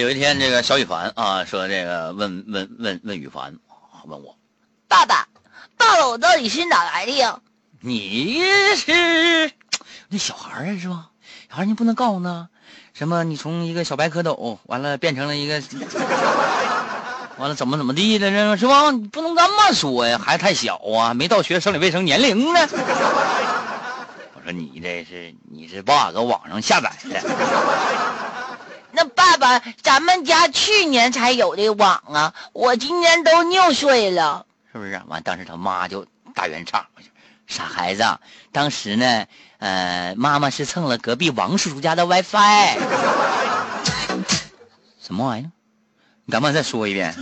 有一天，这个小雨凡啊说：“这个问问问问雨凡，问我，爸爸，大佬到底是哪来的呀？你是那小孩儿是吧？小孩儿你不能告诉他，什么你从一个小白蝌蚪完了变成了一个，完了怎么怎么地的，是吧？你不能这么说呀，孩子太小啊，没到学生理卫生年龄呢。我说你这是你是爸搁网上下载的。”那爸爸，咱们家去年才有的网啊，我今年都六岁了，是不是？完，当时他妈就大圆场，傻孩子，当时呢，呃，妈妈是蹭了隔壁王叔叔家的 WiFi。什么玩意儿？你敢不敢再说一遍？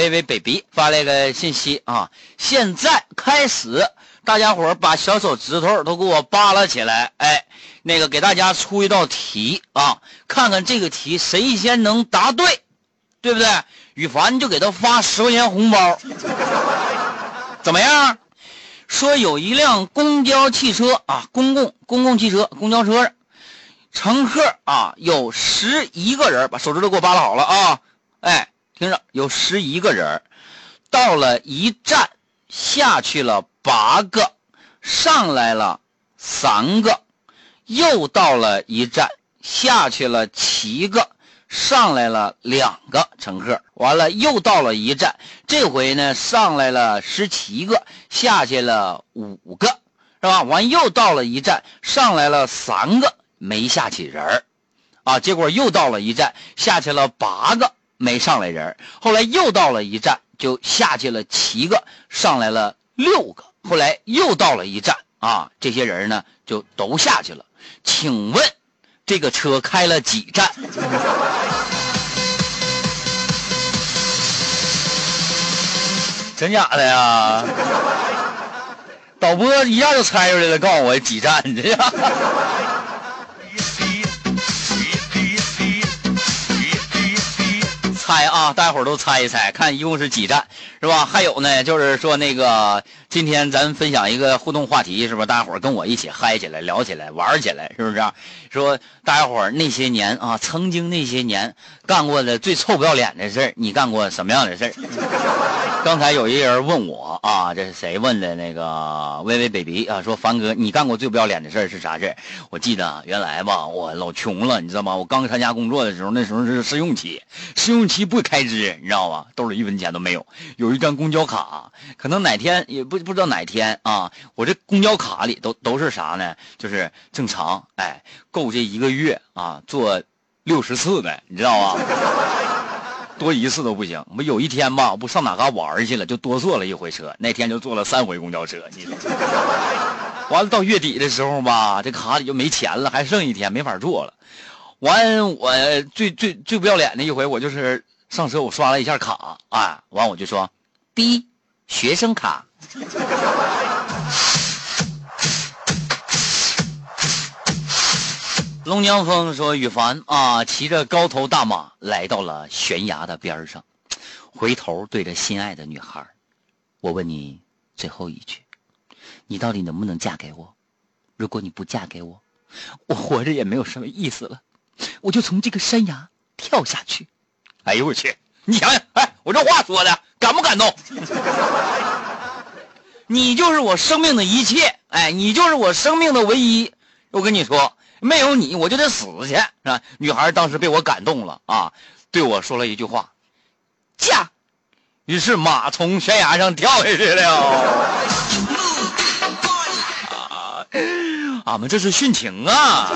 微微 baby 发了个信息啊！现在开始，大家伙把小手指头都给我扒拉起来，哎，那个给大家出一道题啊，看看这个题谁先能答对，对不对？羽凡就给他发十块钱红包，怎么样？说有一辆公交汽车啊，公共公共汽车公交车，乘客啊有十一个人，把手指头给我扒拉好了啊，哎。听着，有十一个人到了一站，下去了八个，上来了三个，又到了一站，下去了七个，上来了两个乘客。完了，又到了一站，这回呢上来了十七个，下去了五个，是吧？完又到了一站，上来了三个，没下去人啊。结果又到了一站，下去了八个。没上来人，后来又到了一站，就下去了七个，上来了六个。后来又到了一站啊，这些人呢就都下去了。请问这个车开了几站？真假的呀？导播一下就猜出来了，告诉我几站这。猜啊，大家伙都猜一猜，看一共是几站，是吧？还有呢，就是说那个今天咱分享一个互动话题，是不是？大家伙跟我一起嗨起来，聊起来，玩起来，是不是？说大家伙那些年啊，曾经那些年干过的最臭不要脸的事儿，你干过什么样的事儿？刚才有一个人问我啊，这是谁问的？那个微微 baby 啊，说凡哥，你干过最不要脸的事儿是啥事儿？我记得原来吧，我老穷了，你知道吗？我刚参加工作的时候，那时候是试用期，试用期不开支，你知道吧？兜里一分钱都没有，有一张公交卡，可能哪天也不不知道哪天啊，我这公交卡里都都是啥呢？就是正常，哎，够这一个月啊，坐六十次的，你知道吧？多一次都不行。我有一天吧，我不上哪嘎玩去了，就多坐了一回车。那天就坐了三回公交车。你说，完了到月底的时候吧，这卡里就没钱了，还剩一天没法坐了。完，我最最最不要脸的一回，我就是上车我刷了一下卡，啊，完我就说，B 学生卡。龙江峰说：“羽凡啊，骑着高头大马来到了悬崖的边上，回头对着心爱的女孩，我问你最后一句，你到底能不能嫁给我？如果你不嫁给我，我活着也没有什么意思了，我就从这个山崖跳下去。哎呦我去！你想想，哎，我这话说的感不感动？你就是我生命的一切，哎，你就是我生命的唯一。我跟你说。”没有你，我就得死去，是吧？女孩当时被我感动了啊，对我说了一句话：“驾。”于是马从悬崖上跳下去了。啊，俺们这是殉情啊。